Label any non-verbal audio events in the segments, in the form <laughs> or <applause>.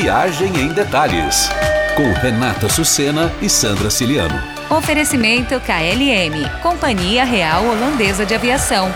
Viagem em Detalhes, com Renata Sucena e Sandra Ciliano. Oferecimento KLM, Companhia Real Holandesa de Aviação.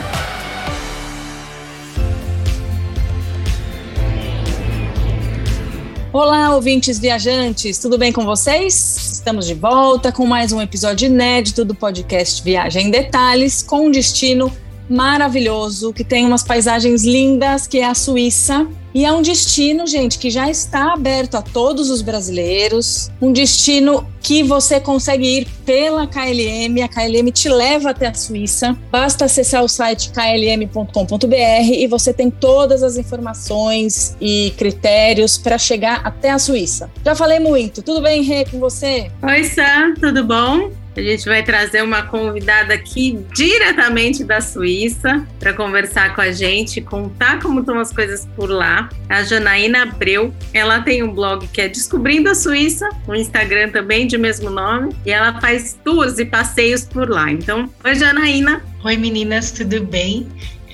Olá, ouvintes viajantes, tudo bem com vocês? Estamos de volta com mais um episódio inédito do podcast Viagem em Detalhes, com destino maravilhoso, que tem umas paisagens lindas, que é a Suíça. E é um destino, gente, que já está aberto a todos os brasileiros. Um destino que você consegue ir pela KLM. A KLM te leva até a Suíça. Basta acessar o site klm.com.br e você tem todas as informações e critérios para chegar até a Suíça. Já falei muito. Tudo bem, Rê, com você? Oi, Sam, tudo bom? A gente vai trazer uma convidada aqui diretamente da Suíça para conversar com a gente, contar como estão as coisas por lá. A Janaína Abreu, ela tem um blog que é Descobrindo a Suíça, um Instagram também de mesmo nome, e ela faz tours e passeios por lá. Então, oi Janaína. Oi meninas, tudo bem?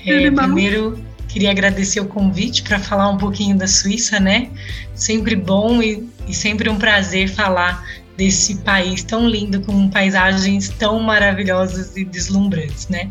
É, primeiro, queria agradecer o convite para falar um pouquinho da Suíça, né? Sempre bom e, e sempre um prazer falar desse país tão lindo, com paisagens tão maravilhosas e deslumbrantes, né?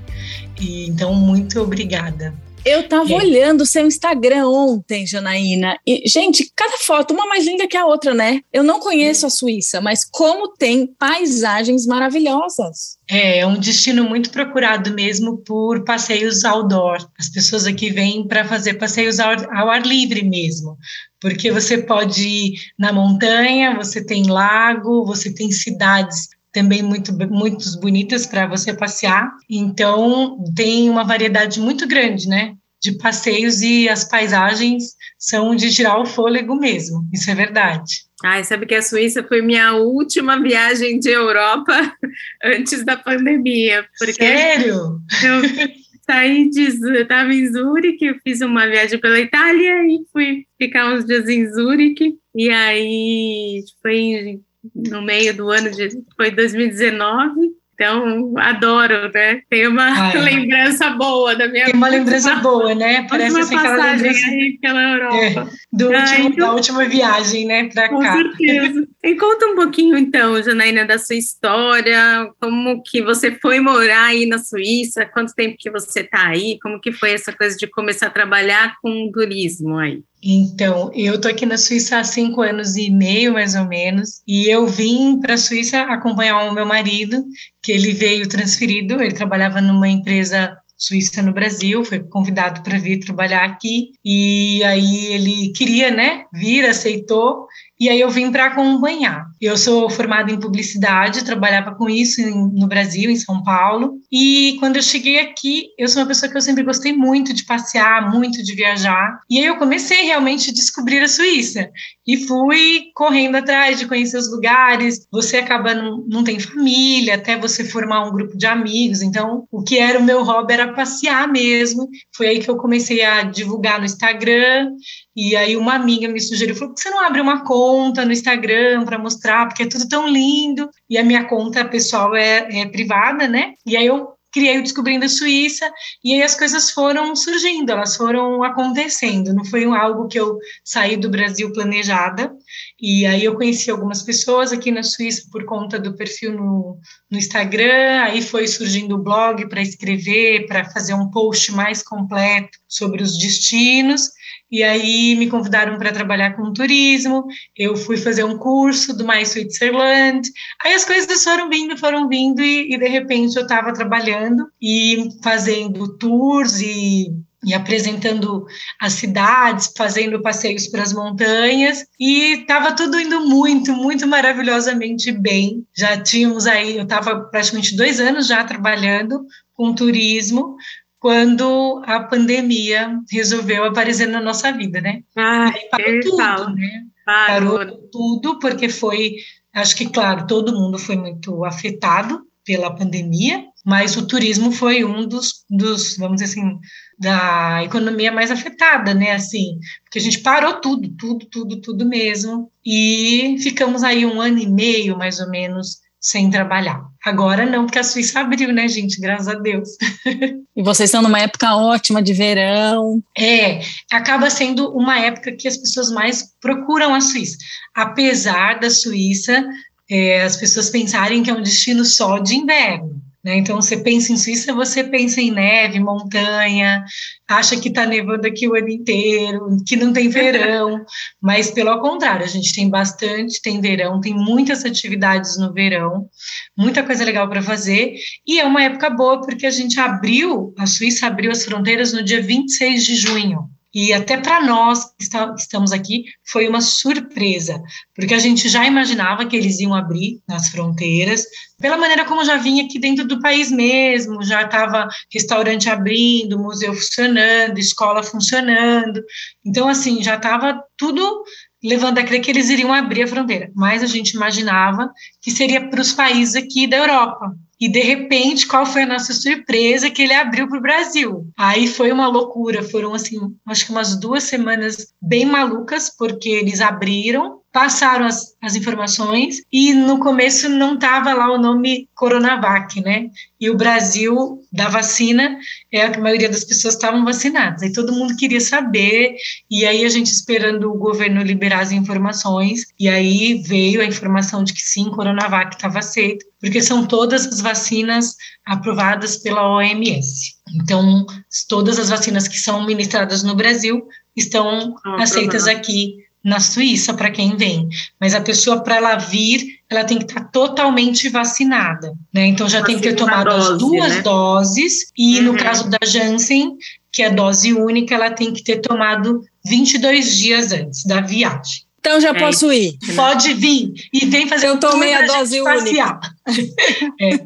E, então, muito obrigada. Eu estava olhando o seu Instagram ontem, Janaína, e, gente, cada foto, uma mais linda que a outra, né? Eu não conheço a Suíça, mas como tem paisagens maravilhosas. É, é um destino muito procurado mesmo por passeios outdoor. As pessoas aqui vêm para fazer passeios ao, ao ar livre mesmo, porque você pode ir na montanha, você tem lago, você tem cidades também muito, muito bonitas para você passear. Então, tem uma variedade muito grande, né? De passeios e as paisagens são de tirar o fôlego mesmo, isso é verdade. Ai, sabe que a Suíça foi minha última viagem de Europa <laughs> antes da pandemia. Sério? Eu saí de. Estava em Zurique, eu fiz uma viagem pela Itália e fui ficar uns dias em Zurique. E aí foi no meio do ano de foi 2019. Então, adoro, né? Tem uma ah, é. <laughs> lembrança boa da minha Tem uma lembrança boa, né? Parece assim aquela lembrança aí pela Europa. É, do ah, último, então, da última viagem, né, para cá. Com certeza. <laughs> E conta um pouquinho, então, Janaína, da sua história, como que você foi morar aí na Suíça, quanto tempo que você está aí, como que foi essa coisa de começar a trabalhar com turismo aí? Então, eu estou aqui na Suíça há cinco anos e meio, mais ou menos, e eu vim para a Suíça acompanhar o meu marido, que ele veio transferido, ele trabalhava numa empresa suíça no Brasil, foi convidado para vir trabalhar aqui, e aí ele queria, né, vir, aceitou, e aí eu vim para acompanhar. Eu sou formada em publicidade, trabalhava com isso no Brasil, em São Paulo. E quando eu cheguei aqui, eu sou uma pessoa que eu sempre gostei muito de passear, muito de viajar. E aí eu comecei realmente a descobrir a Suíça. E fui correndo atrás de conhecer os lugares. Você acaba não, não tem família, até você formar um grupo de amigos. Então, o que era o meu hobby era passear mesmo. Foi aí que eu comecei a divulgar no Instagram. E aí uma amiga me sugeriu, falou, por que você não abre uma conta no Instagram para mostrar, porque é tudo tão lindo. E a minha conta pessoal é, é privada, né? E aí eu criei o Descobrindo a Suíça, e aí as coisas foram surgindo, elas foram acontecendo, não foi algo que eu saí do Brasil planejada, e aí eu conheci algumas pessoas aqui na Suíça por conta do perfil no, no Instagram, aí foi surgindo o blog para escrever, para fazer um post mais completo sobre os destinos, e aí me convidaram para trabalhar com turismo, eu fui fazer um curso do My Switzerland, aí as coisas foram vindo, foram vindo, e, e de repente eu estava trabalhando e fazendo tours e e apresentando as cidades, fazendo passeios para as montanhas, e estava tudo indo muito, muito maravilhosamente bem. Já tínhamos aí, eu estava praticamente dois anos já trabalhando com turismo, quando a pandemia resolveu aparecer na nossa vida, né? Ah, parou tudo, falo. né? Parou. parou tudo, porque foi, acho que, claro, todo mundo foi muito afetado pela pandemia, mas o turismo foi um dos, dos, vamos dizer assim, da economia mais afetada, né? Assim, porque a gente parou tudo, tudo, tudo, tudo mesmo, e ficamos aí um ano e meio, mais ou menos, sem trabalhar. Agora não, porque a Suíça abriu, né, gente? Graças a Deus. <laughs> E vocês estão numa época ótima de verão. É, acaba sendo uma época que as pessoas mais procuram a Suíça. Apesar da Suíça, é, as pessoas pensarem que é um destino só de inverno. Né? Então, você pensa em Suíça, você pensa em neve, montanha, acha que está nevando aqui o ano inteiro, que não tem verão, <laughs> mas pelo contrário, a gente tem bastante, tem verão, tem muitas atividades no verão, muita coisa legal para fazer, e é uma época boa porque a gente abriu, a Suíça abriu as fronteiras no dia 26 de junho. E até para nós que estamos aqui foi uma surpresa, porque a gente já imaginava que eles iam abrir nas fronteiras, pela maneira como já vinha aqui dentro do país mesmo, já estava restaurante abrindo, museu funcionando, escola funcionando. Então, assim, já estava tudo levando a crer que eles iriam abrir a fronteira, mas a gente imaginava que seria para os países aqui da Europa. E de repente, qual foi a nossa surpresa que ele abriu para o Brasil? Aí foi uma loucura, foram assim, acho que umas duas semanas bem malucas, porque eles abriram, passaram as, as informações e no começo não estava lá o nome Coronavac, né? E o Brasil da vacina é a maioria das pessoas estavam vacinadas. Aí todo mundo queria saber e aí a gente esperando o governo liberar as informações e aí veio a informação de que sim, Coronavac estava aceito, porque são todas as vacinas aprovadas pela OMS. Então, todas as vacinas que são ministradas no Brasil estão ah, aceitas aqui na Suíça para quem vem, mas a pessoa para ela vir, ela tem que estar tá totalmente vacinada, né? Então já tem que ter tomado dose, as duas né? doses e uhum. no caso da Janssen, que é dose única, ela tem que ter tomado 22 dias antes da viagem. Então já é. posso ir. Pode vir e vem fazer. Eu tomei a dose única. <laughs> é.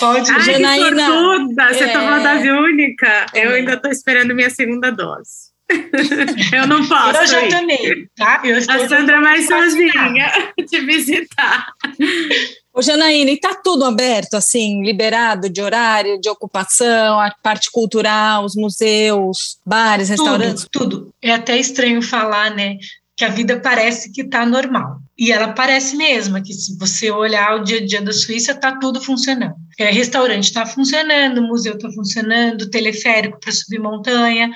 Pode. Ai, Janaína. Você é. tomou a dose única. Eu ainda estou esperando minha segunda dose. Eu não posso. Eu já tomei, tá? Eu a Sandra mais sozinha <laughs> te visitar. Ô, Janaína, e tá tudo aberto, assim, liberado de horário, de ocupação, a parte cultural, os museus, bares, restaurantes? Tudo, tudo. É até estranho falar, né? Que a vida parece que tá normal. E ela parece mesmo, que se você olhar o dia a dia da Suíça, tá tudo funcionando. É, restaurante está funcionando, museu está funcionando, teleférico para subir montanha.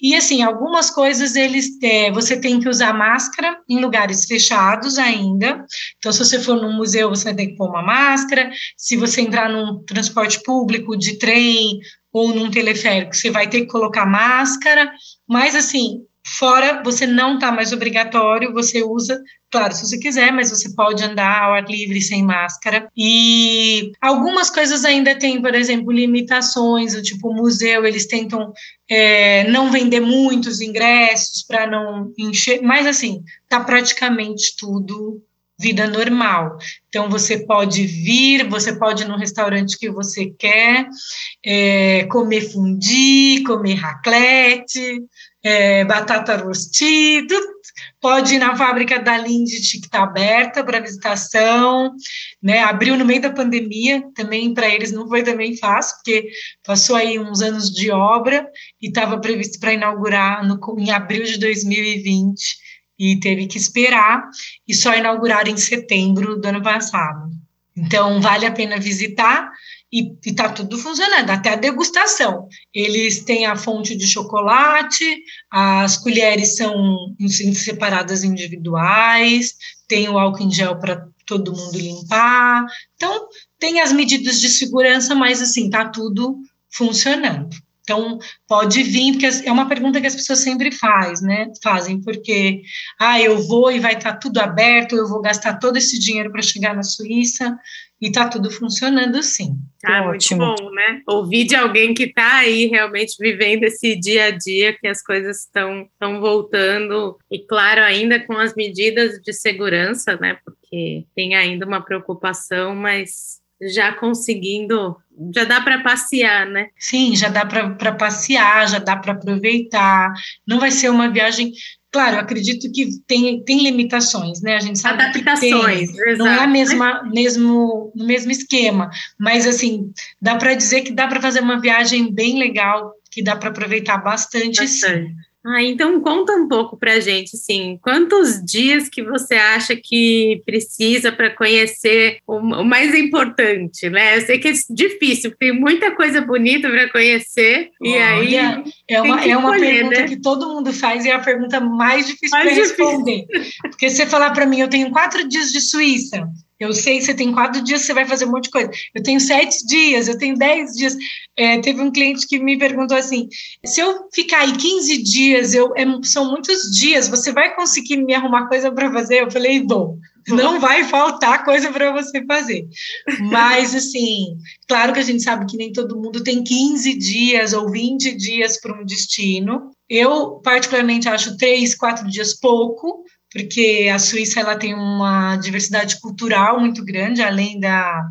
E assim, algumas coisas eles é, você tem que usar máscara em lugares fechados ainda. Então, se você for num museu, você vai ter que pôr uma máscara. Se você entrar num transporte público de trem ou num teleférico, você vai ter que colocar máscara. Mas assim, Fora, você não está mais obrigatório, você usa, claro, se você quiser, mas você pode andar ao ar livre sem máscara. E algumas coisas ainda têm, por exemplo, limitações, tipo o museu, eles tentam é, não vender muitos ingressos para não encher, mas assim, está praticamente tudo vida normal. Então, você pode vir, você pode ir no restaurante que você quer, é, comer fundi, comer raclette, é, batata rostida, pode ir na fábrica da Lindt que está aberta para visitação, né? Abriu no meio da pandemia, também para eles não foi também fácil, porque passou aí uns anos de obra e estava previsto para inaugurar no, em abril de 2020 e teve que esperar e só inaugurar em setembro do ano passado. Então vale a pena visitar e está tudo funcionando, até a degustação. Eles têm a fonte de chocolate, as colheres são separadas individuais, tem o álcool em gel para todo mundo limpar. Então, tem as medidas de segurança, mas assim, está tudo funcionando. Então, pode vir, porque é uma pergunta que as pessoas sempre faz, né? fazem, porque, ah, eu vou e vai estar tá tudo aberto, eu vou gastar todo esse dinheiro para chegar na Suíça, e está tudo funcionando sim. Ah, Ótimo. muito bom, né? Ouvir de alguém que está aí realmente vivendo esse dia a dia, que as coisas estão estão voltando, e claro, ainda com as medidas de segurança, né? Porque tem ainda uma preocupação, mas já conseguindo, já dá para passear, né? Sim, já dá para passear, já dá para aproveitar. Não vai ser uma viagem Claro, acredito que tem, tem limitações, né? A gente sabe Adaptações, que tem, não é a mesma, mesmo, no mesmo esquema, mas assim, dá para dizer que dá para fazer uma viagem bem legal, que dá para aproveitar bastante, bastante. Sim. Ah, então conta um pouco para a gente, assim, quantos dias que você acha que precisa para conhecer o, o, mais importante, né? Eu sei que é difícil, tem muita coisa bonita para conhecer, e aí... É uma, é uma pergunta né? que todo mundo faz e é a pergunta mais difícil para responder. Porque você falar para mim, eu tenho quatro dias de Suíça, eu sei você tem quatro dias, você vai fazer um monte de coisa. Eu tenho sete dias, eu tenho dez dias. É, teve um cliente que me perguntou assim: se eu ficar aí 15 dias, eu, é, são muitos dias, você vai conseguir me arrumar coisa para fazer? Eu falei, bom, não vai faltar coisa para você fazer. Mas, assim, claro que a gente sabe que nem todo mundo tem 15 dias ou 20 dias para um destino. Eu, particularmente, acho três, quatro dias pouco, porque a Suíça ela tem uma diversidade cultural muito grande, além da,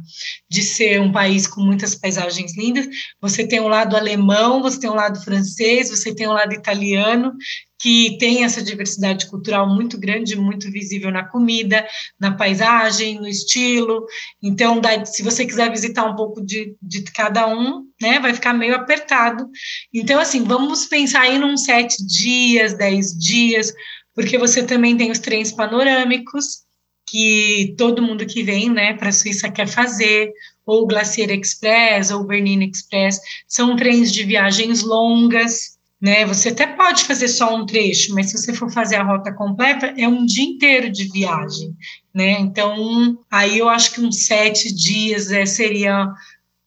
de ser um país com muitas paisagens lindas. Você tem um lado alemão, você tem um lado francês, você tem um lado italiano, que tem essa diversidade cultural muito grande, muito visível na comida, na paisagem, no estilo. Então, se você quiser visitar um pouco de, de cada um, né, vai ficar meio apertado. Então, assim, vamos pensar aí num sete dias, dez dias, porque você também tem os trens panorâmicos, que todo mundo que vem né, para a Suíça quer fazer, ou o Glacier Express, ou o Bernina Express, são trens de viagens longas, né? Você até pode fazer só um trecho, mas se você for fazer a rota completa, é um dia inteiro de viagem, né? Então, aí eu acho que uns sete dias é, seria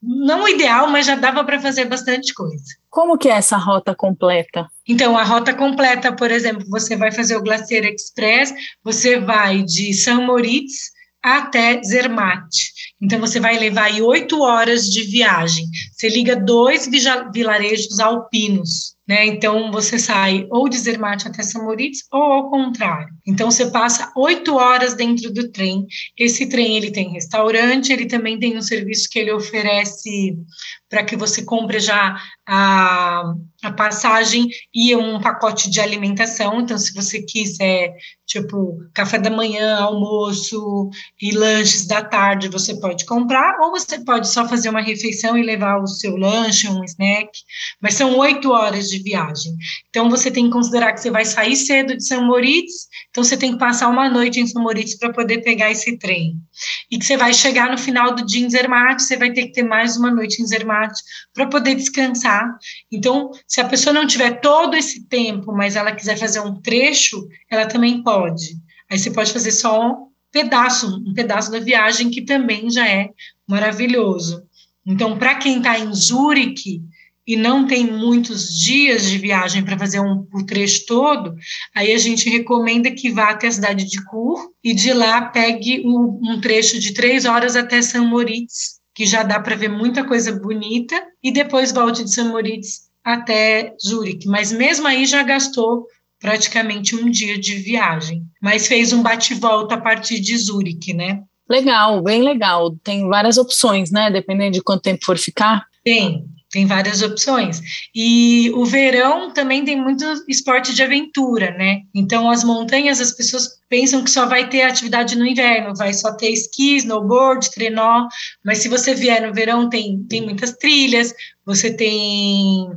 não o ideal, mas já dava para fazer bastante coisa. Como que é essa rota completa? Então, a rota completa, por exemplo, você vai fazer o Glacier Express, você vai de São Moritz até Zermatt. Então, você vai levar aí oito horas de viagem. Você liga dois vilarejos alpinos né? Então você sai ou de Zermatt até São Moritz ou ao contrário. Então você passa oito horas dentro do trem. Esse trem ele tem restaurante, ele também tem um serviço que ele oferece para que você compre já a, a passagem e um pacote de alimentação. Então, se você quiser, tipo, café da manhã, almoço e lanches da tarde, você pode comprar, ou você pode só fazer uma refeição e levar o seu lanche, um snack. Mas são oito horas de viagem. Então, você tem que considerar que você vai sair cedo de São Moritz, então você tem que passar uma noite em São Moritz para poder pegar esse trem. E que você vai chegar no final do dia em Zermatt, você vai ter que ter mais uma noite em Zermatt para poder descansar. Então, se a pessoa não tiver todo esse tempo, mas ela quiser fazer um trecho, ela também pode. Aí você pode fazer só um pedaço, um pedaço da viagem que também já é maravilhoso. Então, para quem está em Zurique e não tem muitos dias de viagem para fazer um, o trecho todo, aí a gente recomenda que vá até a cidade de Kur e de lá pegue um, um trecho de três horas até São Moritz, que já dá para ver muita coisa bonita, e depois volte de São Moritz até Zurique. Mas mesmo aí já gastou praticamente um dia de viagem, mas fez um bate-volta a partir de Zurique, né? Legal, bem legal. Tem várias opções, né? Dependendo de quanto tempo for ficar. Tem, tem várias opções. E o verão também tem muito esporte de aventura, né? Então, as montanhas, as pessoas pensam que só vai ter atividade no inverno, vai só ter esqui, snowboard, trenó, mas se você vier no verão, tem, tem muitas trilhas, você tem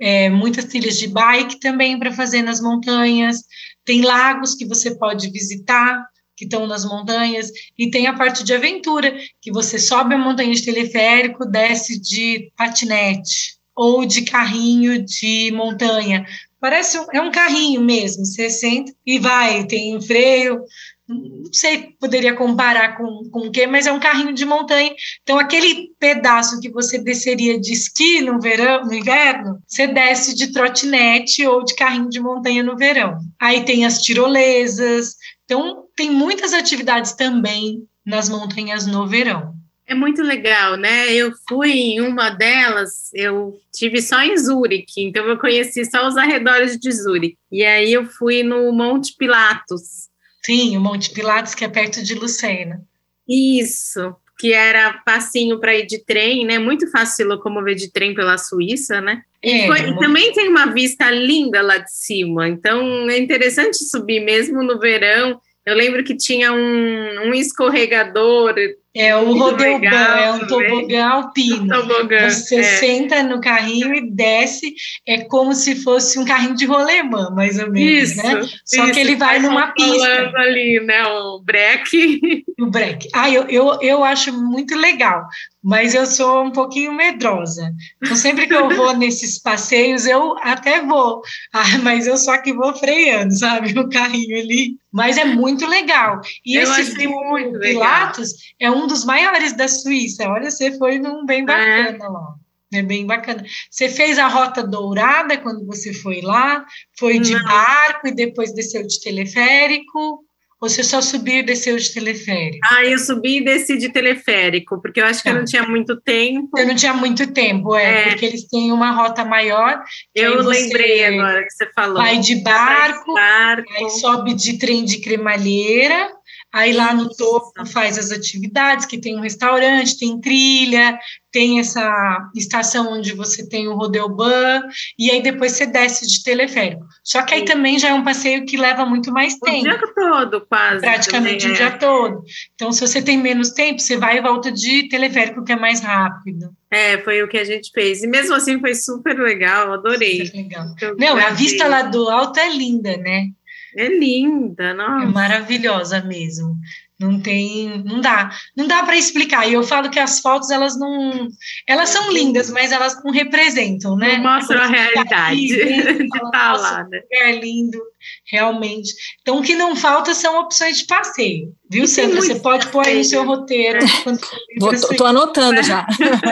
é, muitas trilhas de bike também para fazer nas montanhas, tem lagos que você pode visitar, que estão nas montanhas, e tem a parte de aventura, que você sobe a montanha de teleférico, desce de patinete ou de carrinho de montanha. Parece um, é um carrinho mesmo, você senta e vai, tem freio, não sei, poderia comparar com, com o quê, mas é um carrinho de montanha. Então, aquele pedaço que você desceria de esqui no verão, no inverno, você desce de trotinete ou de carrinho de montanha no verão. Aí tem as tirolesas, então, tem muitas atividades também nas montanhas no verão. É muito legal, né? Eu fui em uma delas, eu tive só em Zurique, então eu conheci só os arredores de Zurique. E aí eu fui no Monte Pilatos. Sim, o Monte Pilatos, que é perto de Lucena. Isso, que era passinho para ir de trem, né? Muito fácil se locomover de trem pela Suíça, né? É, foi, e também tem uma vista linda lá de cima, então é interessante subir mesmo no verão. Eu lembro que tinha um, um escorregador É o rodeoban, é um tobogã alpino. Tobogã, Você é. senta no carrinho e desce, é como se fosse um carrinho de rolemã, mais ou menos, Isso, né? Só isso, que ele vai numa pista. ali, né, o break. O break. Ah, eu, eu, eu acho muito legal, mas eu sou um pouquinho medrosa. Então, sempre que eu vou <laughs> nesses passeios, eu até vou, ah, mas eu só que vou freando, sabe? O carrinho ali. Mas é muito legal. E Eu esse muito legal. Pilatos é um dos maiores da Suíça. Olha, você foi num bem bacana lá. É bem bacana. Você fez a Rota Dourada quando você foi lá? Foi de Não. barco e depois desceu de teleférico? Ou você só subiu e desceu de teleférico? Ah, eu subi e desci de teleférico, porque eu acho que eu Tá. não tinha muito tempo. Eu não tinha muito tempo, é, É. porque eles têm uma rota maior. Eu lembrei agora que você falou. Vai de barco, barco. aí sobe de trem de cremalheira, aí lá no topo faz as atividades, que tem um restaurante, tem trilha, tem essa estação onde você tem o rodeoban, e aí depois você desce de teleférico. Só que aí também já é um passeio que leva muito mais O tempo. dia todo, quase. praticamente o dia todo. Então, se você tem menos tempo, você vai e volta de teleférico, que é mais rápido. É. é, foi o que a gente fez. E mesmo assim foi super legal, adorei. É legal. Eu Não, a vista lá do alto é linda, né? É linda, É nossa. maravilhosa mesmo. Não tem, não dá, não dá para explicar. E eu falo que as fotos elas não, elas são lindas, mas elas não representam, né? Não mostra a realidade <laughs> fala, estar "Nossa, lá, né? lugar lindo, realmente. Então, o que não falta são opções de passeio, viu, E Sandra? Você pode pôr aí no seu roteiro. É. Suíça. <laughs> tô anotando já.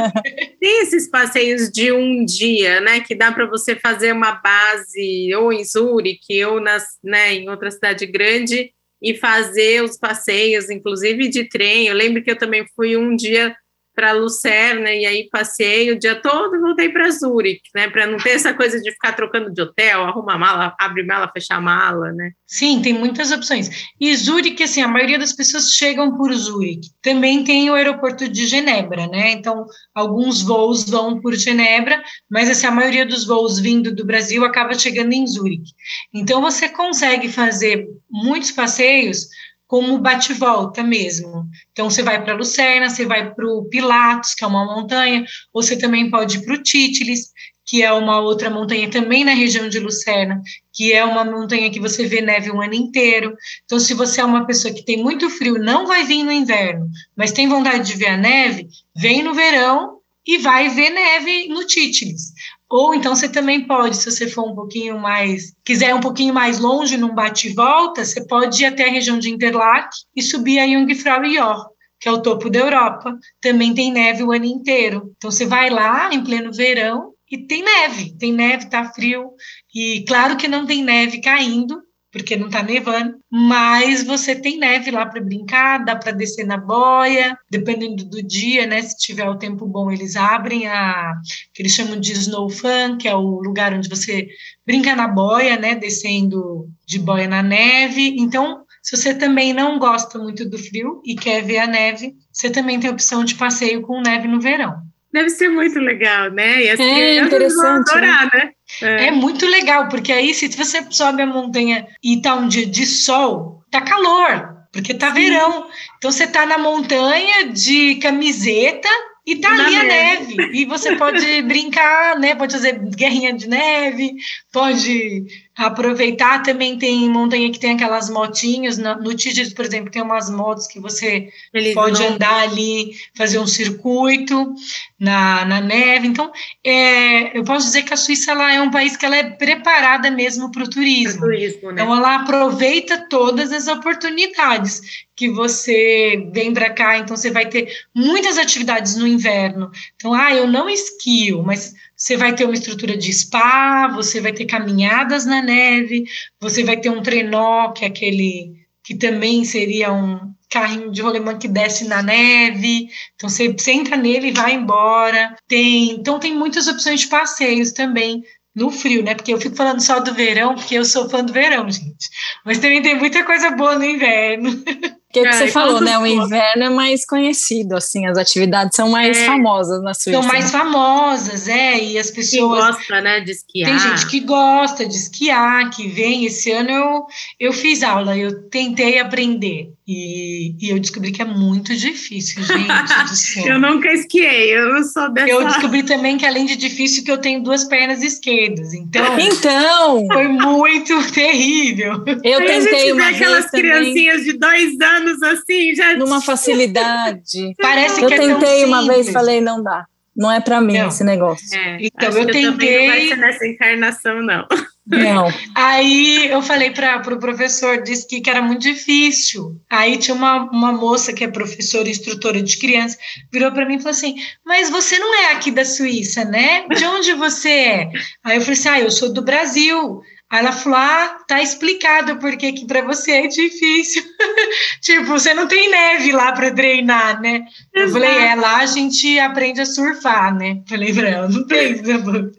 <laughs> Tem esses passeios de um dia, né? Que dá para você fazer uma base ou em Zurique ou nas, né, em outra cidade grande e fazer os passeios, inclusive de trem. Eu lembro que eu também fui um dia para Lucerna e aí passei o dia todo e voltei para Zurique, né? Para não ter essa coisa de ficar trocando de hotel, arruma mala, abre mala, fecha mala, né? Sim, tem muitas opções. E Zurique, assim, a maioria das pessoas chegam por Zurique. Também tem o aeroporto de Genebra, né? Então, alguns voos vão por Genebra, mas assim, a maioria dos voos vindo do Brasil acaba chegando em Zurique. Então, você consegue fazer muitos passeios como bate-volta mesmo. Então, você vai para Lucerna, você vai para o Pilatos, que é uma montanha, você também pode ir para o Títilis, que é uma outra montanha também na região de Lucerna, que é uma montanha que você vê neve o ano inteiro. Então, se você é uma pessoa que tem muito frio, não vai vir no inverno, mas tem vontade de ver a neve, vem no verão e vai ver neve no Títilis. Ou então você também pode, se você for um pouquinho mais, quiser um pouquinho mais longe, num bate volta, você pode ir até a região de Interlaken e subir a Jungfrau Jor, que é o topo da Europa. Também tem neve o ano inteiro. Então você vai lá em pleno verão e tem neve, tem neve, tá frio. E claro que não tem neve caindo, porque não tá nevando, mas você tem neve lá para brincar, dá para descer na boia, dependendo do dia, né? Se tiver o tempo bom, eles abrem a que eles chamam de snow fun, que é o lugar onde você brinca na boia, né? Descendo de boia na neve. Então, se você também não gosta muito do frio e quer ver a neve, você também tem opção de passeio com neve no verão. Deve ser muito legal, né? E as É, interessante, adorar, né? É muito legal, porque aí se você sobe a montanha e tá um dia de sol, tá calor, porque tá verão. Então você tá na montanha de camiseta e tá Na ali a neve. neve. E você pode <laughs> brincar, né? Pode fazer guerrinha de neve, pode aproveitar. Também tem montanha que tem aquelas motinhas. No, no Tigres, por exemplo, tem umas motos que você Eles pode não- andar ali, fazer um circuito na, na neve. Então, é, eu posso dizer que a Suíça ela é um país que ela é preparada mesmo para o turismo. turismo, né? Então, ela aproveita todas as oportunidades que você vem para cá. Então, você vai ter muitas atividades no inverno. Então, ah, eu não esquio, mas você vai ter uma estrutura de spa, você vai ter caminhadas na neve, você vai ter um trenó, que é aquele que também seria um carrinho de rolemã que desce na neve. Então, você, você entra nele e vai embora. Tem, então, tem muitas opções de passeios também no frio, né? Porque eu fico falando só do verão, porque eu sou fã do verão, gente. Mas também tem muita coisa boa no inverno. <laughs> que, que você falou, né? O inverno é mais conhecido, assim, as atividades são mais é, famosas na Suíça. São mais famosas, é, e as pessoas. Que gosta, né, de esquiar. Tem gente que gosta de esquiar, que vem. Esse ano eu, eu fiz aula, eu tentei aprender. E, e eu descobri que é muito difícil, gente <laughs> eu nunca esquiei, eu sou dessa. Eu descobri também que, além de difícil, que eu tenho duas pernas esquerdas. Então. <laughs> Então! Foi muito <laughs> terrível. Eu Aí tentei uma vez aquelas criancinhas de dois anos assim, já. Numa facilidade. Parece eu que é tentei uma simples. vez falei, não dá. Não é para mim não. esse negócio. É, então eu tentei. não vai ser nessa encarnação, não. Não. <laughs> Aí eu falei para o pro professor, disse que, que era muito difícil. Aí tinha uma, uma moça que é professora e instrutora de crianças, virou para mim e falou assim: Mas você não é aqui da Suíça, né? De onde você é? Aí eu falei assim: Ah, eu sou do Brasil. Aí ela falou: Ah, tá explicado porque que para você é difícil. <laughs> tipo, você não tem neve lá para treinar, né? Eu falei: É, lá a gente aprende a surfar, né? Falei pra ela: Não tem.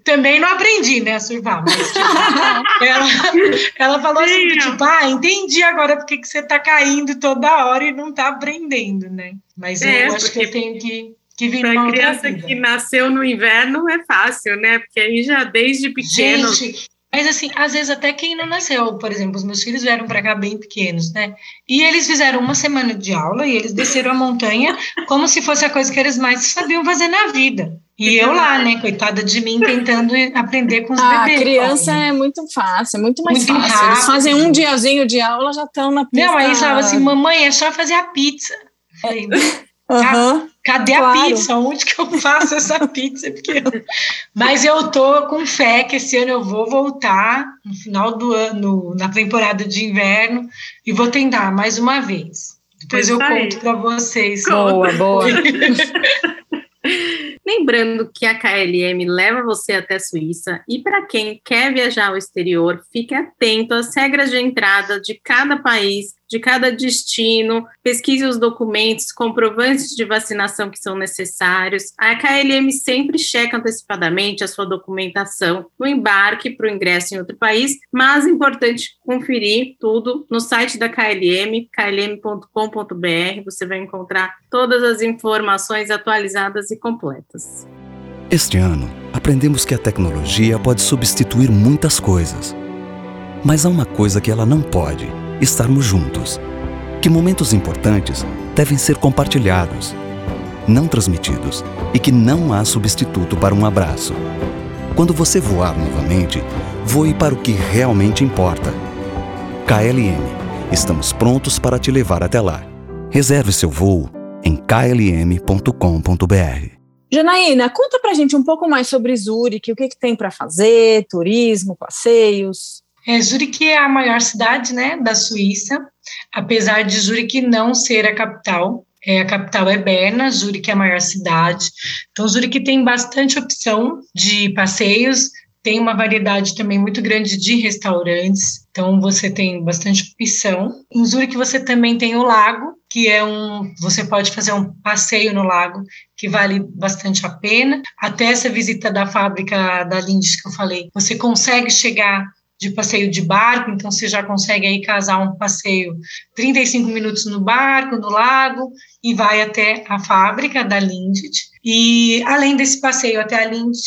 Também não aprendi, né, a surfar, mas tipo, <laughs> ela, ela falou assim: Tipo, ah, entendi agora porque que você tá caindo toda hora e não tá aprendendo, né? Mas é, eu acho que eu tenho que que vir uma criança que nasceu no inverno é fácil, né? Porque aí já desde pequeno. Gente, mas assim, às vezes até quem não nasceu, por exemplo, os meus filhos vieram para cá bem pequenos, né? E eles fizeram uma semana de aula e eles desceram a montanha como se fosse a coisa que eles mais sabiam fazer na vida. E eu lá, né, coitada de mim, tentando aprender com os ah, bebês. A criança é muito fácil, é muito mais muito fácil. Rápido. Eles fazem um diazinho de aula, já estão na pista. Não, aí falava assim, mamãe, é só fazer a pizza. Falei, <laughs> Uhum. Cadê claro. a pizza? Onde que eu faço essa <laughs> pizza? Porque... Mas eu tô com fé que esse ano eu vou voltar no final do ano, na temporada de inverno, e vou tentar mais uma vez. Depois eu conto para vocês. Boa, boa. <laughs> Lembrando que a KLM leva você até a Suíça e para quem quer viajar ao exterior, fique atento às regras de entrada de cada país, de cada destino, pesquise os documentos, comprovantes de vacinação que são necessários. A KLM sempre checa antecipadamente a sua documentação no embarque para o ingresso em outro país, mas é importante conferir tudo no site da KLM, klm.com.br. Você vai encontrar todas as informações atualizadas e completas. Este ano, aprendemos que a tecnologia pode substituir muitas coisas. Mas há uma coisa que ela não pode estarmos juntos. Que momentos importantes devem ser compartilhados, não transmitidos, e que não há substituto para um abraço. Quando você voar novamente, voe para o que realmente importa. KLM, estamos prontos para te levar até lá. Reserve seu voo em klm.com.br. Janaína, conta pra gente um pouco mais sobre Zurique, o que, que tem para fazer, turismo, passeios. É, Zurique é a maior cidade né, da Suíça, apesar de Zurique não ser a capital. É, a capital é Berna, Zurique é a maior cidade. Então, Zurique tem bastante opção de passeios, tem uma variedade também muito grande de restaurantes, então você tem bastante opção. Em Zurique você também tem o lago, que é um, você pode fazer um passeio no lago que vale bastante a pena. Até essa visita da fábrica da Lindes que eu falei, você consegue chegar de passeio de barco, então você já consegue aí casar um passeio 35 minutos no barco, no lago, e vai até a fábrica da Lindt. E além desse passeio até a Lindt,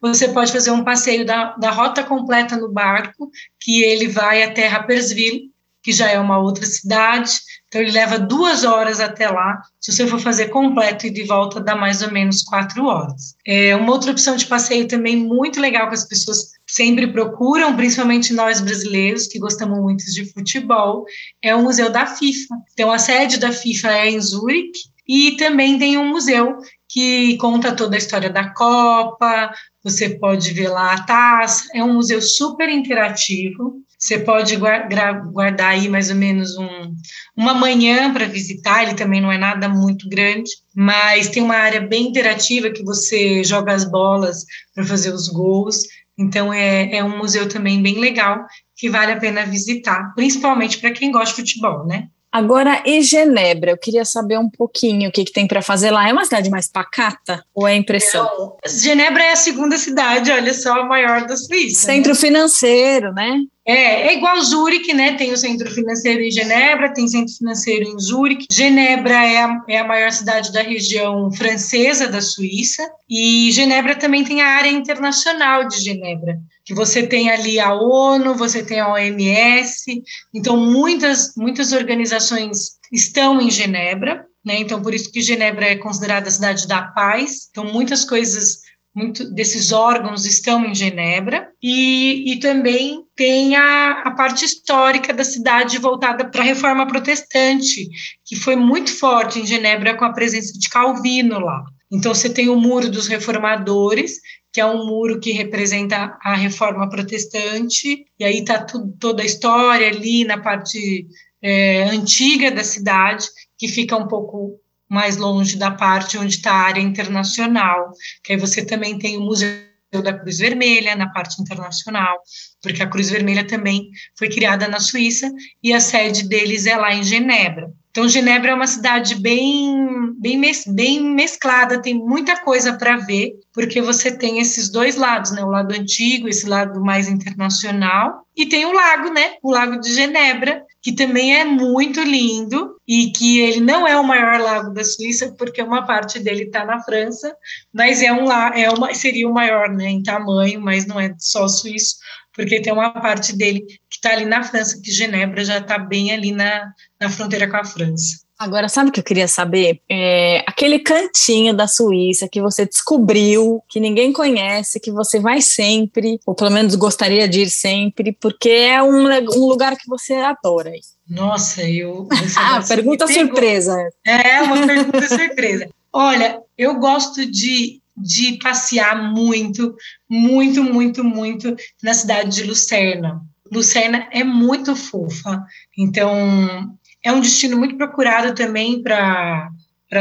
você pode fazer um passeio da, da rota completa no barco, que ele vai até Rapperswil, que já é uma outra cidade, então ele leva duas horas até lá. Se você for fazer completo e de volta, dá mais ou menos quatro horas. É uma outra opção de passeio também muito legal que as pessoas sempre procuram, principalmente nós brasileiros que gostamos muito de futebol, é o Museu da FIFA. Então, a sede da FIFA é em Zurique e também tem um museu que conta toda a história da Copa. Você pode ver lá a taça. É um museu super interativo. Você pode guardar aí mais ou menos um, uma manhã para visitar, ele também não é nada muito grande, mas tem uma área bem interativa que você joga as bolas para fazer os gols. Então, é, é um museu também bem legal que vale a pena visitar, principalmente para quem gosta de futebol, né? Agora, e Genebra? Eu queria saber um pouquinho o que, que tem para fazer lá. É uma cidade mais pacata ou é impressão? Não. Genebra é a segunda cidade, olha só, a maior da Suíça. Centro né? financeiro, né? É, é igual Zurique, né? Tem o centro financeiro em Genebra, tem centro financeiro em Zurique. Genebra é a, é a maior cidade da região francesa da Suíça. E Genebra também tem a área internacional de Genebra, que você tem ali a ONU, você tem a OMS. Então, muitas, muitas organizações estão em Genebra. Né? Então, por isso que Genebra é considerada a cidade da paz. Então, muitas coisas muito desses órgãos estão em Genebra, e, e também tem a, a parte histórica da cidade voltada para a reforma protestante, que foi muito forte em Genebra com a presença de Calvino lá. Então, você tem o Muro dos Reformadores, que é um muro que representa a reforma protestante, e aí está toda a história ali na parte é, antiga da cidade, que fica um pouco mais longe da parte onde está a área internacional, que aí você também tem o Museu da Cruz Vermelha na parte internacional, porque a Cruz Vermelha também foi criada na Suíça e a sede deles é lá em Genebra. Então, Genebra é uma cidade bem, bem, bem mesclada, tem muita coisa para ver, porque você tem esses dois lados, né? O lado antigo, esse lado mais internacional, e tem o lago, né? O lago de Genebra, que também é muito lindo e que ele não é o maior lago da Suíça, porque uma parte dele está na França, mas é um é uma, seria o maior né, em tamanho, mas não é só suíço, porque tem uma parte dele está ali na França, que Genebra já está bem ali na, na fronteira com a França. Agora, sabe o que eu queria saber? É aquele cantinho da Suíça que você descobriu, que ninguém conhece, que você vai sempre, ou pelo menos gostaria de ir sempre, porque é um, um lugar que você adora. Nossa, eu. <laughs> ah, pergunta surpresa. É, uma pergunta <laughs> surpresa. Olha, eu gosto de, de passear muito, muito, muito, muito na cidade de Lucerna. Lucerna é muito fofa, então é um destino muito procurado também para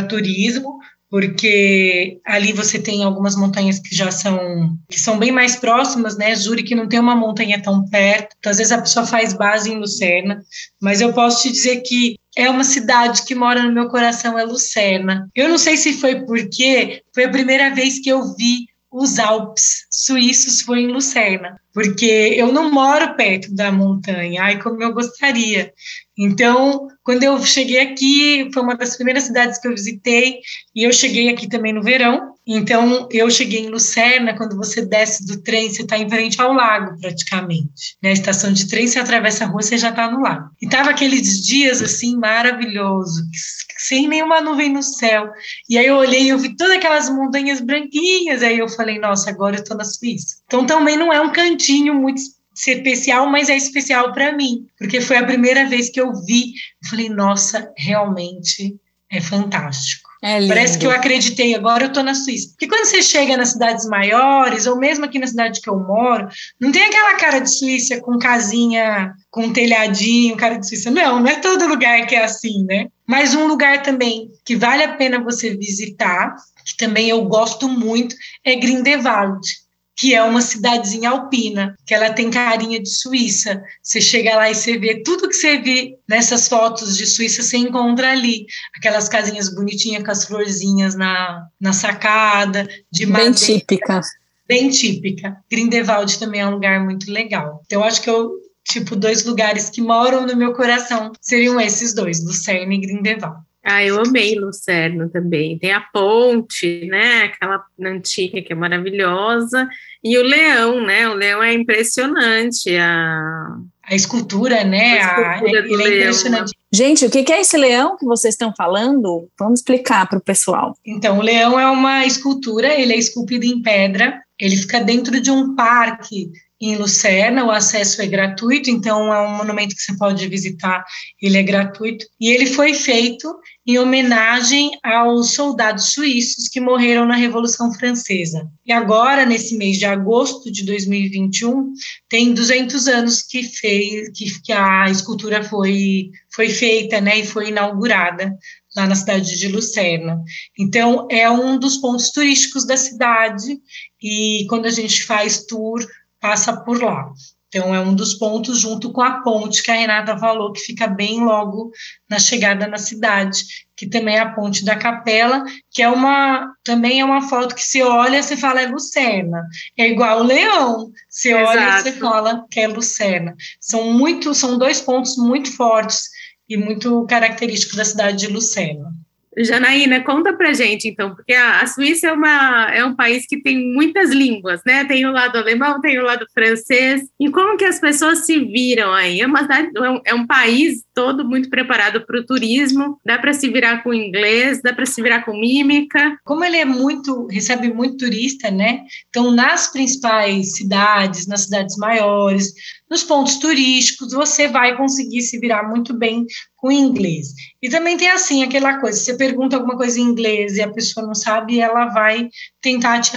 turismo, porque ali você tem algumas montanhas que já são que são bem mais próximas, né? Zurique não tem uma montanha tão perto, então às vezes a pessoa faz base em Lucerna, mas eu posso te dizer que é uma cidade que mora no meu coração, é Lucerna. Eu não sei se foi porque foi a primeira vez que eu vi os Alpes suíços foi em Lucerna, porque eu não moro perto da montanha, ai como eu gostaria. Então, quando eu cheguei aqui, foi uma das primeiras cidades que eu visitei, e eu cheguei aqui também no verão. Então, eu cheguei em Lucerna, quando você desce do trem, você está em frente ao lago, praticamente. Na estação de trem, você atravessa a rua, você já está no lago. E tava aqueles dias, assim, maravilhoso, sem nenhuma nuvem no céu. E aí eu olhei e eu vi todas aquelas montanhas branquinhas, aí eu falei, nossa, agora eu estou na Suíça. Então, também não é um cantinho muito especial, mas é especial para mim, porque foi a primeira vez que eu vi, eu falei, nossa, realmente é fantástico. É Parece que eu acreditei, agora eu estou na Suíça. Porque quando você chega nas cidades maiores, ou mesmo aqui na cidade que eu moro, não tem aquela cara de Suíça com casinha, com telhadinho, cara de Suíça. Não, não é todo lugar que é assim, né? Mas um lugar também que vale a pena você visitar, que também eu gosto muito, é Grindelwald que é uma cidadezinha alpina, que ela tem carinha de Suíça. Você chega lá e você vê tudo que você vê nessas fotos de Suíça, você encontra ali. Aquelas casinhas bonitinhas com as florzinhas na, na sacada, de Bem madeira. típica. Bem típica. Grindelwald também é um lugar muito legal. Então, eu acho que eu, tipo, dois lugares que moram no meu coração seriam esses dois, Lucerna e Grindelwald. Ah, eu amei Lucerno também. Tem a ponte, né? Aquela antiga que é maravilhosa. E o leão, né? O leão é impressionante. A, a escultura, né? A escultura a, ele é impressionante. Gente, o que é esse leão que vocês estão falando? Vamos explicar para o pessoal. Então, o leão é uma escultura, ele é esculpido em pedra. Ele fica dentro de um parque em Lucerna, o acesso é gratuito, então é um monumento que você pode visitar, ele é gratuito. E ele foi feito em homenagem aos soldados suíços que morreram na Revolução Francesa. E agora, nesse mês de agosto de 2021, tem 200 anos que, fez, que, que a escultura foi, foi feita né, e foi inaugurada lá na cidade de Lucerna. Então, é um dos pontos turísticos da cidade, e quando a gente faz tour, passa por lá. Então, é um dos pontos, junto com a ponte que a Renata falou, que fica bem logo na chegada na cidade, que também é a ponte da capela, que é uma também é uma foto que se olha, você fala é Lucena. É igual o leão. Você Exato. olha e você fala que é Lucena. São muito, são dois pontos muito fortes e muito característicos da cidade de Lucena. Janaína, conta pra gente, então, porque a, Suíça é, uma, é um país que tem muitas línguas, né? Tem o lado alemão, tem o lado francês. E como que as pessoas se viram aí? É, uma é, é um país todo muito preparado para o turismo, dá para se virar com inglês, dá para se virar com mímica. Como ele é muito, recebe muito turista, né? Então, nas principais cidades, nas cidades maiores, nos pontos turísticos, você vai conseguir se virar muito bem com inglês. E também tem assim, aquela coisa, você pergunta alguma coisa em inglês e a pessoa não sabe, ela vai tentar te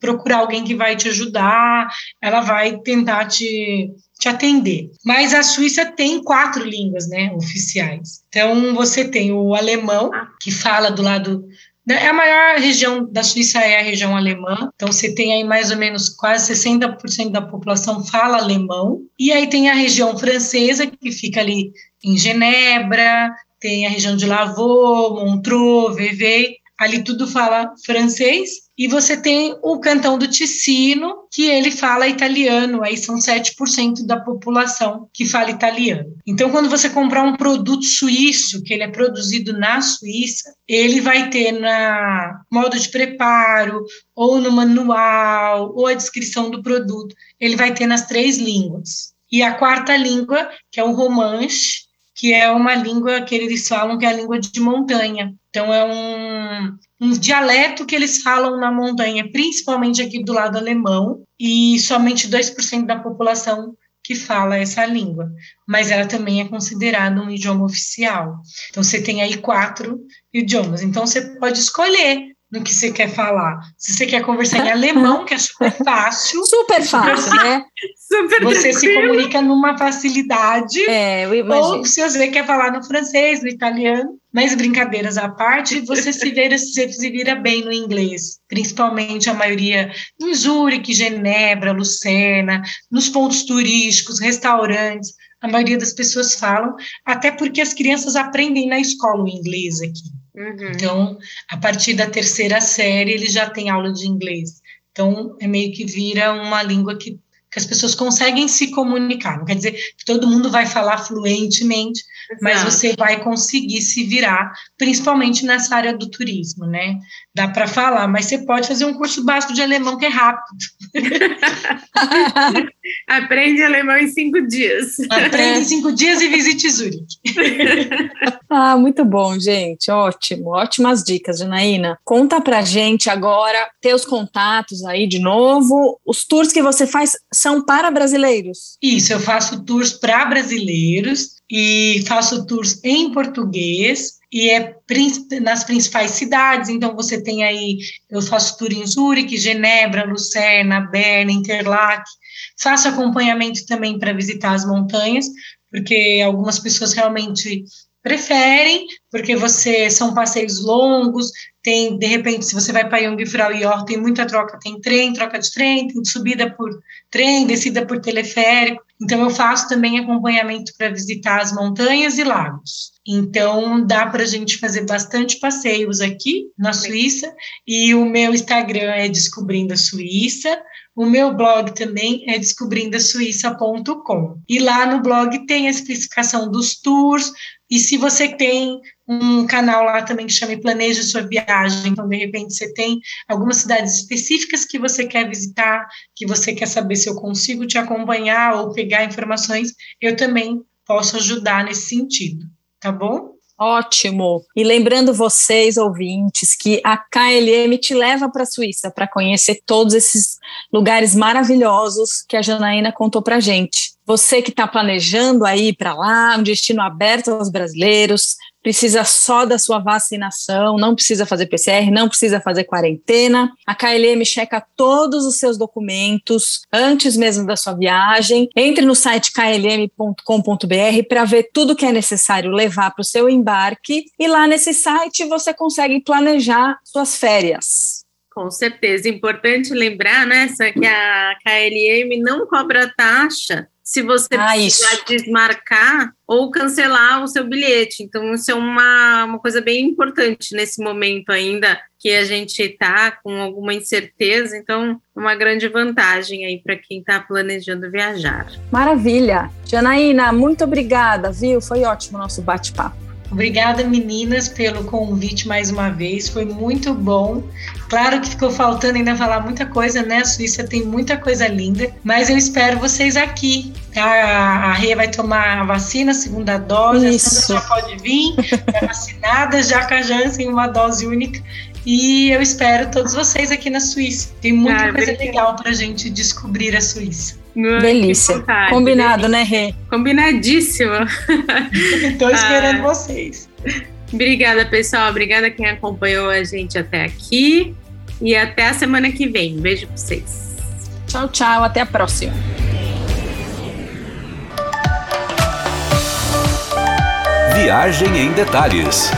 procurar alguém que vai te ajudar, ela vai tentar te, te atender. Mas a Suíça tem quatro línguas, né, oficiais. Então, você tem o alemão, que fala do lado né, é a maior região da Suíça é a região alemã, então você tem aí mais ou menos quase 60% da população fala alemão, e aí tem a região francesa, que fica ali em Genebra, tem a região de Lavaux, Montreux, Vevey, ali tudo fala francês, e você tem o cantão do Ticino, que ele fala italiano, aí são 7% da população que fala italiano. Então, quando você comprar um produto suíço, que ele é produzido na Suíça, ele vai ter na modo de preparo, ou no manual, ou a descrição do produto, ele vai ter nas três línguas. E a quarta língua, que é o romanche, que é uma língua que eles falam que é a língua de montanha. Então, é um, um dialeto que eles falam na montanha, principalmente aqui do lado alemão, e somente 2% da população que fala essa língua, mas ela também é considerada um idioma oficial. Então, você tem aí quatro idiomas. Então, você pode escolher no que você quer falar. Se você quer conversar em alemão, que é super fácil. Super fácil, né? Super você tranquilo. se comunica numa facilidade. É, eu imagino. Ou se você quer falar no francês, no italiano, mas brincadeiras à parte, você se vira, você se vira bem no inglês. Principalmente a maioria em Zurique, Genebra, Lucena, nos pontos turísticos, restaurantes. A maioria das pessoas falam, até porque as crianças aprendem na escola o inglês aqui. Uhum. Então, a partir da terceira série, ele já tem aula de inglês. Então, é meio que vira uma língua que, que as pessoas conseguem se comunicar. Não quer dizer que todo mundo vai falar fluentemente, Exato. mas você vai conseguir se virar, principalmente nessa área do turismo, né? Dá para falar, mas você pode fazer um curso básico de alemão que é rápido. <laughs> Aprende alemão em cinco dias. Aprende em <laughs> cinco dias e visite Zurich. ah, muito bom, gente. Ótimo. Ótimas dicas, Janaína. Conta pra gente agora teus contatos aí de novo. Os tours que você faz são para brasileiros? Isso, eu faço tours para brasileiros e faço tours em português e é nas principais cidades. Então você tem aí, eu faço tour em Zurique, Genebra, Lucerna, Berna, Interlaken. Faço acompanhamento também para visitar as montanhas, porque algumas pessoas realmente preferem, porque você são passeios longos, tem, de repente, se você vai para Jungfrau e Or, tem muita troca, tem trem, troca de trem, tem subida por trem, descida por teleférico. Então, eu faço também acompanhamento para visitar as montanhas e lagos. Então, dá para a gente fazer bastante passeios aqui na Suíça, e o meu Instagram é Descobrindo a Suíça, o meu blog também é descobrindosuíça.com. E lá no blog tem a explicação dos tours, e se você tem um canal lá também que chama Planeje Sua Viagem, então de repente você tem algumas cidades específicas que você quer visitar, que você quer saber se eu consigo te acompanhar ou pegar informações, eu também posso ajudar nesse sentido, tá bom? Ótimo. E lembrando vocês, ouvintes, que a KLM te leva para a Suíça para conhecer todos esses lugares maravilhosos que a Janaína contou para gente. Você que está planejando aí para lá, um destino aberto aos brasileiros, precisa só da sua vacinação, não precisa fazer PCR, não precisa fazer quarentena. A KLM checa todos os seus documentos antes mesmo da sua viagem. Entre no site klm.com.br para ver tudo que é necessário levar para o seu embarque e lá nesse site você consegue planejar suas férias. Com certeza, importante lembrar, né, que a KLM não cobra taxa se você ah, precisar isso. desmarcar ou cancelar o seu bilhete. Então, isso é uma, uma coisa bem importante nesse momento ainda que a gente está com alguma incerteza. Então, uma grande vantagem aí para quem está planejando viajar. Maravilha. Janaína, muito obrigada, viu? Foi ótimo o nosso bate-papo. Obrigada, meninas, pelo convite mais uma vez. Foi muito bom. Claro que ficou faltando ainda falar muita coisa, né? A Suíça tem muita coisa linda, mas eu espero vocês aqui. A, a Rê vai tomar a vacina, segunda dose, Isso. a Sandra já pode vir, já <laughs> vacinada, já com a Janssen, uma dose única. E eu espero todos vocês aqui na Suíça. Tem muita ah, coisa legal para a gente descobrir a Suíça. Delícia. Vontade, Combinado, delícia. né, Rê? Combinadíssimo. <laughs> Estou esperando ah. vocês. Obrigada, pessoal. Obrigada quem acompanhou a gente até aqui. E até a semana que vem. Beijo para vocês. Tchau, tchau. Até a próxima. Viagem em detalhes.